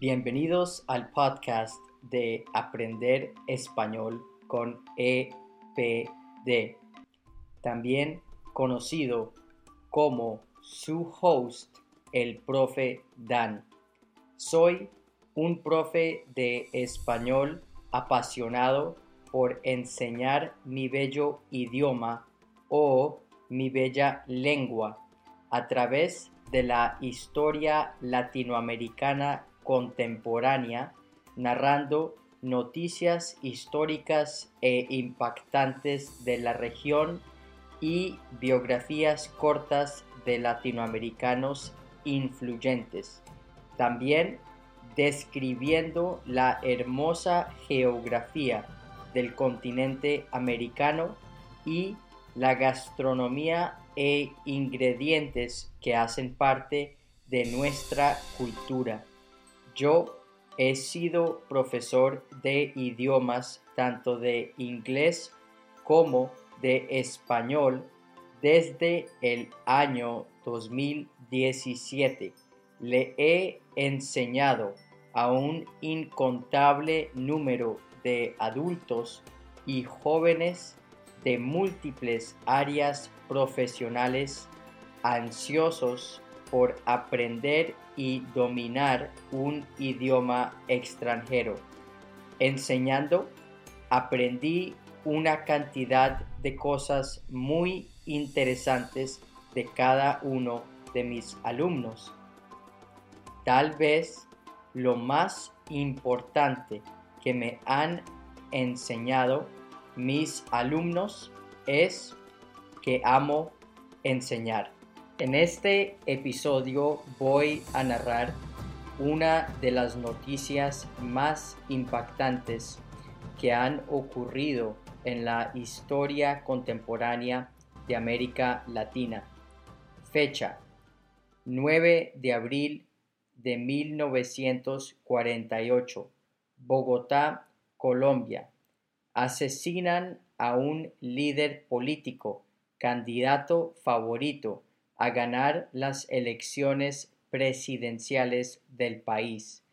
Bienvenidos al podcast de Aprender Español con EPD, también conocido como su host, el profe Dan. Soy un profe de español apasionado por enseñar mi bello idioma o mi bella lengua a través de la historia latinoamericana contemporánea, narrando noticias históricas e impactantes de la región y biografías cortas de latinoamericanos influyentes. También describiendo la hermosa geografía del continente americano y la gastronomía e ingredientes que hacen parte de nuestra cultura. Yo he sido profesor de idiomas tanto de inglés como de español desde el año 2017. Le he enseñado a un incontable número de adultos y jóvenes de múltiples áreas profesionales ansiosos por aprender y dominar un idioma extranjero. Enseñando, aprendí una cantidad de cosas muy interesantes de cada uno de mis alumnos. Tal vez lo más importante que me han enseñado mis alumnos es que amo enseñar. En este episodio voy a narrar una de las noticias más impactantes que han ocurrido en la historia contemporánea de América Latina. Fecha 9 de abril de 1948, Bogotá, Colombia. Asesinan a un líder político, candidato favorito a ganar las elecciones presidenciales del país.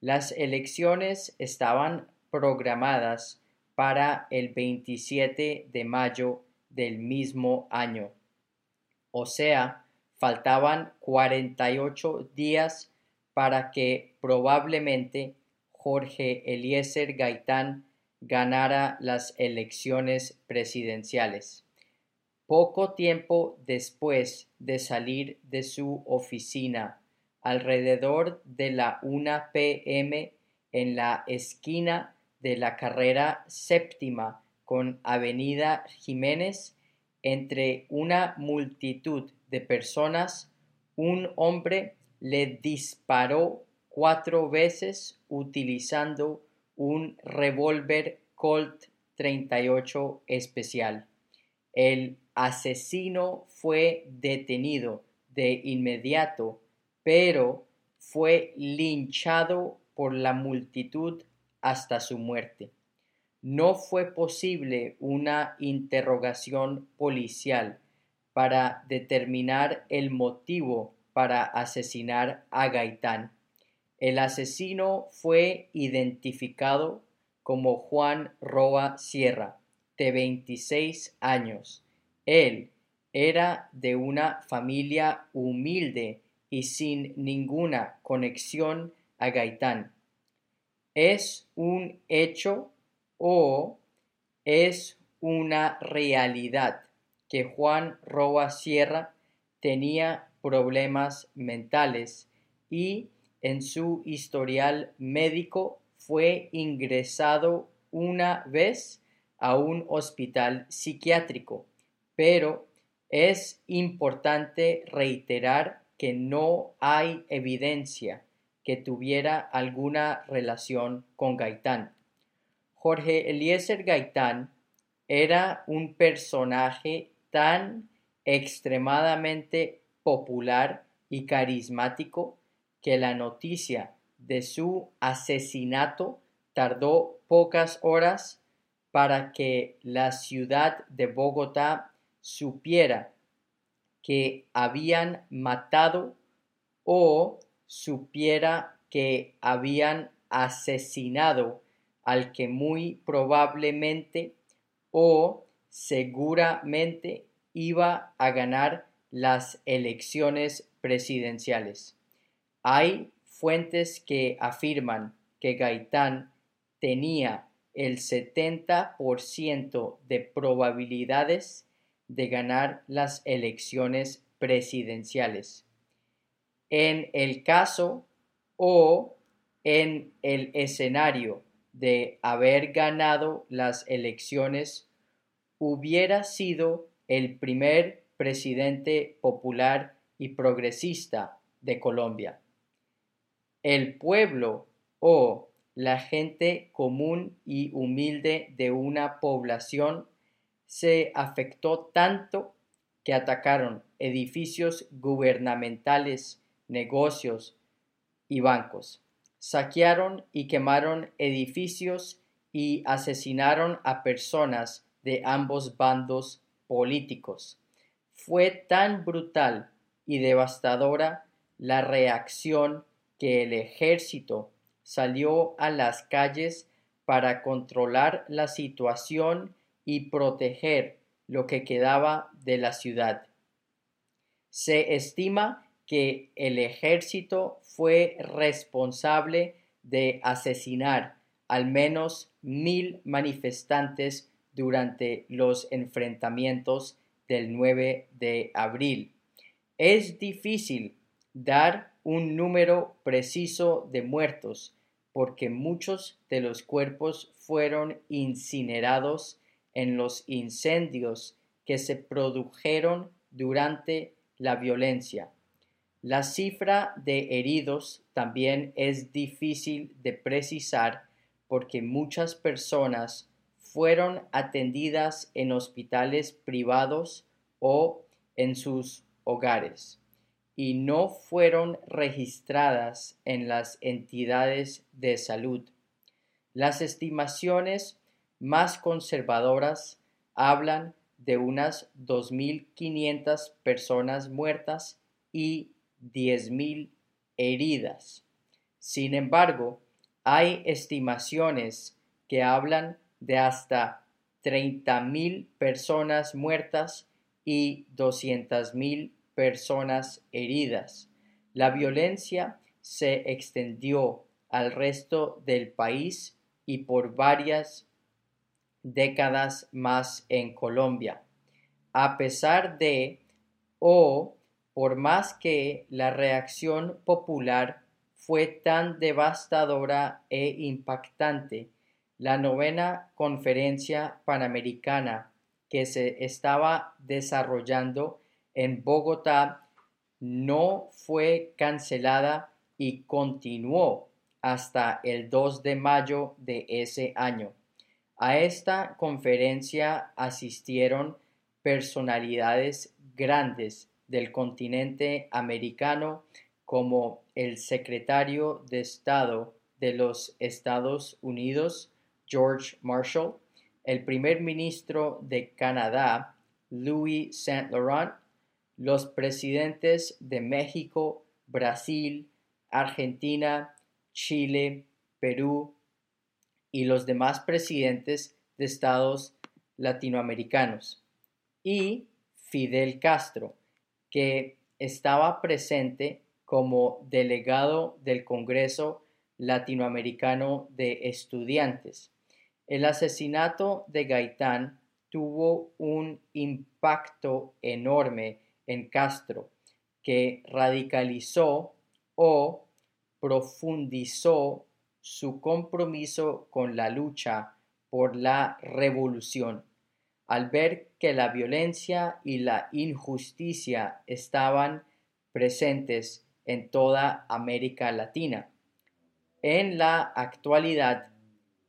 Las elecciones estaban programadas para el 27 de mayo del mismo año. O sea, faltaban 48 días para que probablemente Jorge Eliezer Gaitán ganara las elecciones presidenciales. Poco tiempo después de salir de su oficina, alrededor de la 1 pm en la esquina de la carrera séptima con Avenida Jiménez, entre una multitud de personas, un hombre le disparó cuatro veces utilizando un revólver Colt 38 especial. El asesino fue detenido de inmediato, pero fue linchado por la multitud hasta su muerte. No fue posible una interrogación policial para determinar el motivo para asesinar a Gaitán. El asesino fue identificado como Juan Roa Sierra, de 26 años. Él era de una familia humilde y sin ninguna conexión a Gaitán. ¿Es un hecho o es una realidad que Juan Roa Sierra tenía problemas mentales y en su historial médico fue ingresado una vez a un hospital psiquiátrico, pero es importante reiterar que no hay evidencia que tuviera alguna relación con Gaitán. Jorge Eliezer Gaitán era un personaje tan extremadamente popular y carismático que la noticia de su asesinato tardó pocas horas para que la ciudad de Bogotá supiera que habían matado o supiera que habían asesinado al que muy probablemente o seguramente iba a ganar las elecciones presidenciales. Hay fuentes que afirman que Gaitán tenía el 70% de probabilidades de ganar las elecciones presidenciales. En el caso o en el escenario de haber ganado las elecciones, hubiera sido el primer presidente popular y progresista de Colombia. El pueblo o la gente común y humilde de una población se afectó tanto que atacaron edificios gubernamentales, negocios y bancos. Saquearon y quemaron edificios y asesinaron a personas de ambos bandos políticos. Fue tan brutal y devastadora la reacción que el ejército salió a las calles para controlar la situación y proteger lo que quedaba de la ciudad. Se estima que el ejército fue responsable de asesinar al menos mil manifestantes durante los enfrentamientos del 9 de abril. Es difícil dar un número preciso de muertos porque muchos de los cuerpos fueron incinerados en los incendios que se produjeron durante la violencia. La cifra de heridos también es difícil de precisar porque muchas personas fueron atendidas en hospitales privados o en sus hogares y no fueron registradas en las entidades de salud. Las estimaciones más conservadoras hablan de unas 2.500 personas muertas y 10.000 heridas. Sin embargo, hay estimaciones que hablan de hasta 30.000 personas muertas y 200.000 personas heridas. La violencia se extendió al resto del país y por varias décadas más en Colombia. A pesar de o por más que la reacción popular fue tan devastadora e impactante, la novena conferencia panamericana que se estaba desarrollando en Bogotá no fue cancelada y continuó hasta el 2 de mayo de ese año. A esta conferencia asistieron personalidades grandes del continente americano como el secretario de Estado de los Estados Unidos, George Marshall, el primer ministro de Canadá, Louis Saint Laurent, los presidentes de México, Brasil, Argentina, Chile, Perú y los demás presidentes de estados latinoamericanos, y Fidel Castro, que estaba presente como delegado del Congreso Latinoamericano de Estudiantes. El asesinato de Gaitán tuvo un impacto enorme en Castro, que radicalizó o profundizó su compromiso con la lucha por la revolución. Al ver que la violencia y la injusticia estaban presentes en toda América Latina. En la actualidad,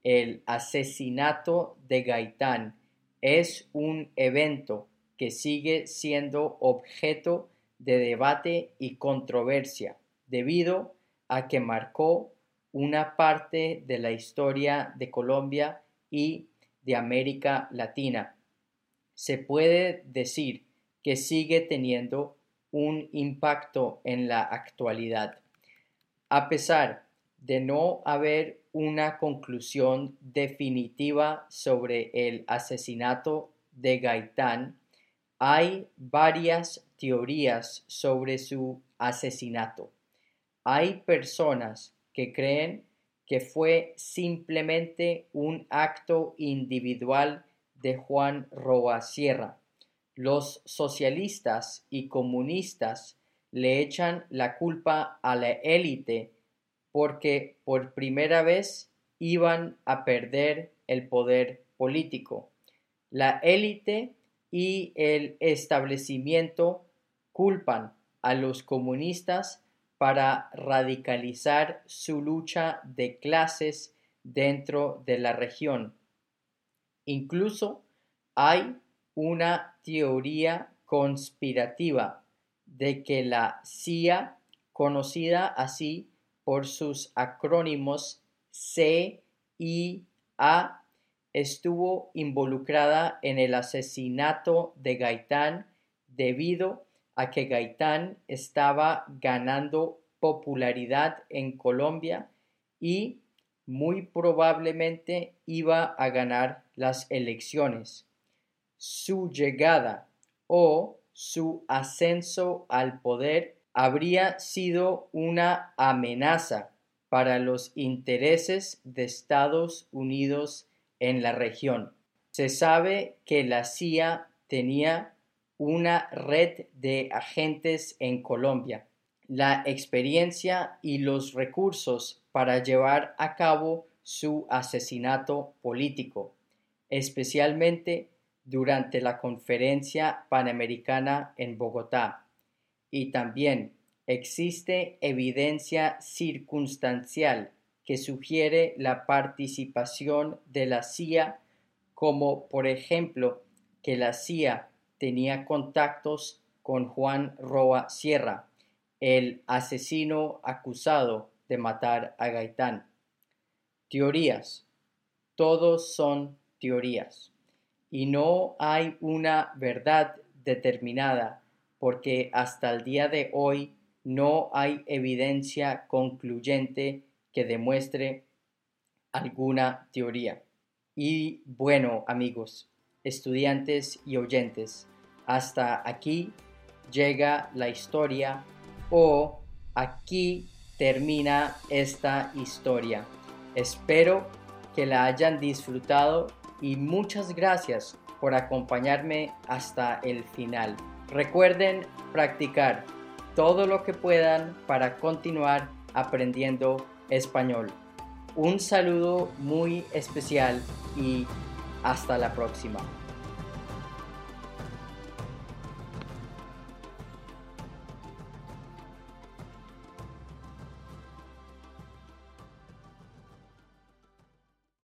el asesinato de Gaitán es un evento que sigue siendo objeto de debate y controversia debido a que marcó una parte de la historia de Colombia y de América Latina. Se puede decir que sigue teniendo un impacto en la actualidad. A pesar de no haber una conclusión definitiva sobre el asesinato de Gaitán, hay varias teorías sobre su asesinato. Hay personas que creen que fue simplemente un acto individual de Juan Roa Sierra. Los socialistas y comunistas le echan la culpa a la élite porque por primera vez iban a perder el poder político. La élite y el establecimiento culpan a los comunistas para radicalizar su lucha de clases dentro de la región. Incluso hay una teoría conspirativa de que la CIA, conocida así por sus acrónimos C y A, estuvo involucrada en el asesinato de Gaitán debido a que Gaitán estaba ganando popularidad en Colombia y muy probablemente iba a ganar las elecciones. Su llegada o su ascenso al poder habría sido una amenaza para los intereses de Estados Unidos en la región. Se sabe que la CIA tenía una red de agentes en Colombia. La experiencia y los recursos para llevar a cabo su asesinato político, especialmente durante la conferencia panamericana en Bogotá. Y también existe evidencia circunstancial que sugiere la participación de la CIA, como por ejemplo que la CIA tenía contactos con Juan Roa Sierra, el asesino acusado de matar a Gaitán. Teorías. Todos son teorías. Y no hay una verdad determinada porque hasta el día de hoy no hay evidencia concluyente que demuestre alguna teoría. Y bueno, amigos, estudiantes y oyentes, hasta aquí llega la historia o aquí termina esta historia. Espero que la hayan disfrutado y muchas gracias por acompañarme hasta el final. Recuerden practicar todo lo que puedan para continuar aprendiendo español. Un saludo muy especial y hasta la próxima.